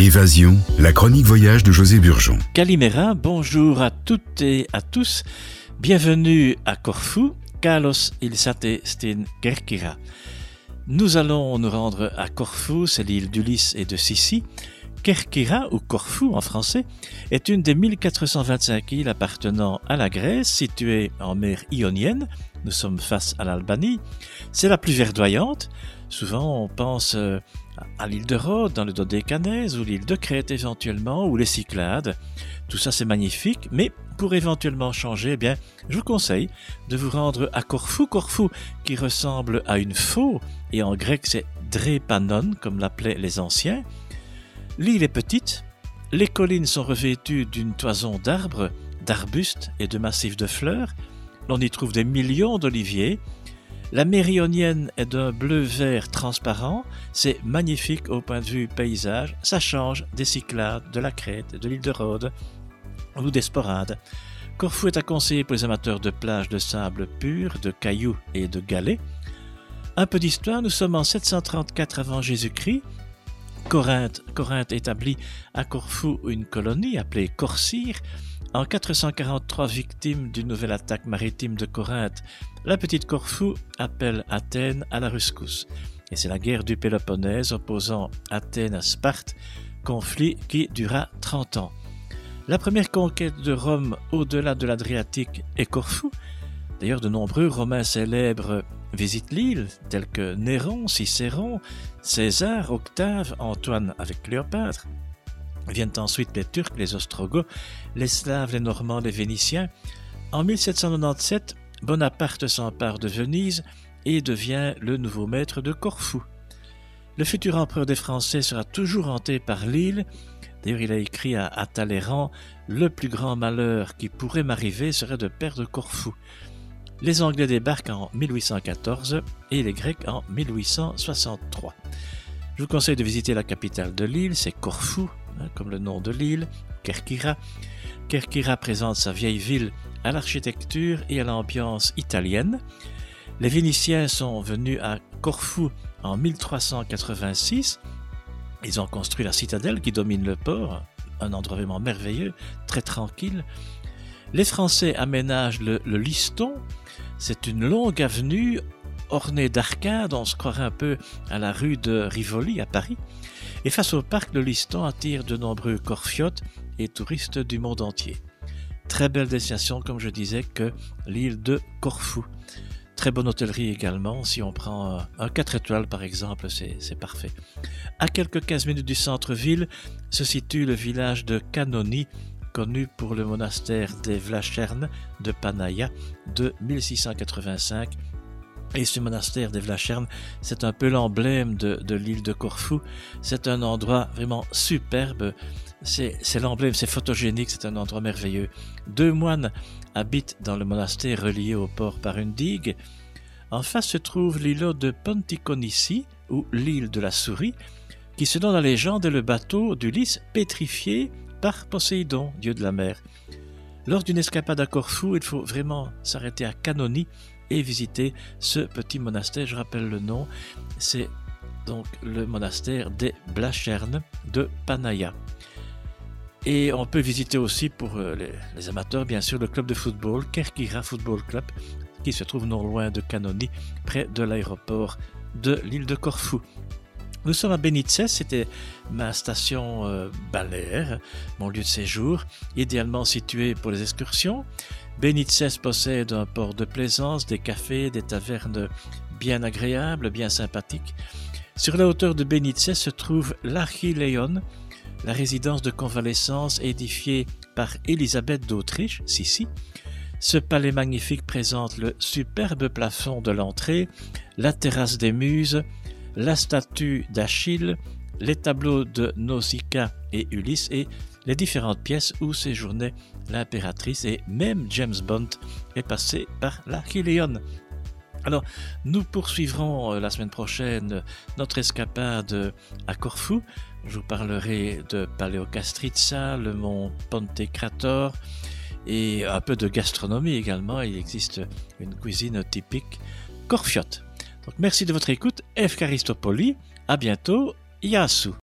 Évasion, la chronique voyage de José Burgeon. Calimera, bonjour à toutes et à tous. Bienvenue à Corfou, Kalos ilsate stin Kerkira. Nous allons nous rendre à Corfou, c'est l'île d'Ulysse et de Sissi. Kerkira, ou Corfou en français, est une des 1425 îles appartenant à la Grèce, située en mer Ionienne. Nous sommes face à l'Albanie. C'est la plus verdoyante. Souvent, on pense euh, à l'île de Rhodes, dans le Dodécanèse, ou l'île de Crète éventuellement, ou les Cyclades. Tout ça, c'est magnifique, mais pour éventuellement changer, eh bien, je vous conseille de vous rendre à Corfou. Corfou, qui ressemble à une faux, et en grec, c'est Drépanon, comme l'appelaient les anciens. L'île est petite, les collines sont revêtues d'une toison d'arbres, d'arbustes et de massifs de fleurs. L'on y trouve des millions d'oliviers. La mérionienne est d'un bleu-vert transparent. C'est magnifique au point de vue paysage. Ça change des Cyclades, de la Crète, de l'île de Rhodes ou des Sporades. Corfou est à conseiller pour les amateurs de plages de sable pur, de cailloux et de galets. Un peu d'histoire, nous sommes en 734 avant Jésus-Christ. Corinthe, Corinthe établit à Corfou une colonie appelée Corcyre. En 443, victime d'une nouvelle attaque maritime de Corinthe, la petite Corfou appelle Athènes à la rescousse. Et c'est la guerre du Péloponnèse opposant Athènes à Sparte, conflit qui dura 30 ans. La première conquête de Rome au-delà de l'Adriatique est Corfou. D'ailleurs, de nombreux Romains célèbres visitent l'île, tels que Néron, Cicéron, César, Octave, Antoine avec Cléopâtre. Viennent ensuite les Turcs, les Ostrogoths, les Slaves, les Normands, les Vénitiens. En 1797, Bonaparte s'empare de Venise et devient le nouveau maître de Corfou. Le futur empereur des Français sera toujours hanté par l'île. D'ailleurs, il a écrit à, à Talleyrand Le plus grand malheur qui pourrait m'arriver serait de perdre Corfou. Les Anglais débarquent en 1814 et les Grecs en 1863. Je vous conseille de visiter la capitale de l'île, c'est Corfou, hein, comme le nom de l'île, Kerkira. Kerkira présente sa vieille ville à l'architecture et à l'ambiance italienne. Les Vénitiens sont venus à Corfou en 1386. Ils ont construit la citadelle qui domine le port, un endroit vraiment merveilleux, très tranquille. Les Français aménagent le, Liston. C'est une longue avenue ornée d'arcades, on se croirait un peu à la rue de Rivoli à Paris. Et face au parc, le Liston attire de nombreux corfiotes et touristes du monde entier. Très belle destination, comme je disais, que l'île de Corfou. Très bonne hôtellerie également. Si on prend un 4 étoiles par exemple, c'est parfait. À quelques 15 minutes du centre-ville se situe le village de Canoni, connu pour le monastère des Vlachernes de Panaya de 1685. Et ce monastère des Vlachernes, c'est un peu l'emblème de, l'île de Corfou. C'est un endroit vraiment superbe. C'est l'emblème, c'est photogénique, c'est un endroit merveilleux. Deux moines habitent dans le monastère relié au port par une digue. En face se trouve l'îlot de Ponticonici, ou l'île de la souris, qui selon la légende est le bateau d'Ulysse pétrifié par Poséidon, dieu de la mer. Lors d'une escapade à Corfou, il faut vraiment s'arrêter à Canoni et visiter ce petit monastère. Je rappelle le nom, c'est donc le monastère des Blachernes de Panaya. Et on peut visiter aussi pour les, les, amateurs, bien sûr, le club de football, Kerkira Football Club, qui se trouve non loin de Canoni, près de l'aéroport de l'île de Corfou. Nous sommes à Benitez, c'était ma station euh, balnéaire, mon lieu de séjour, idéalement situé pour les excursions. Benitez possède un port de plaisance, des cafés, des tavernes bien agréables, bien sympathiques. Sur la hauteur de Benitez se trouve l'Archileion, la résidence de convalescence édifiée par Élisabeth d'Autriche, Sissi. Ce palais magnifique présente le superbe plafond de l'entrée, la terrasse des muses, la statue d'Achille, les tableaux de Nausicaa et Ulysse et les différentes pièces où séjournait l'impératrice et même James Bond est passé par l'Archiléon. Alors, nous poursuivrons la semaine prochaine notre escapade à Corfou. Je vous parlerai de Paleocastritsa, le mont Pontecrator et un peu de gastronomie également. Il existe une cuisine typique corfiote. Donc merci de votre écoute. F. Caristopoli. À bientôt. Yasu.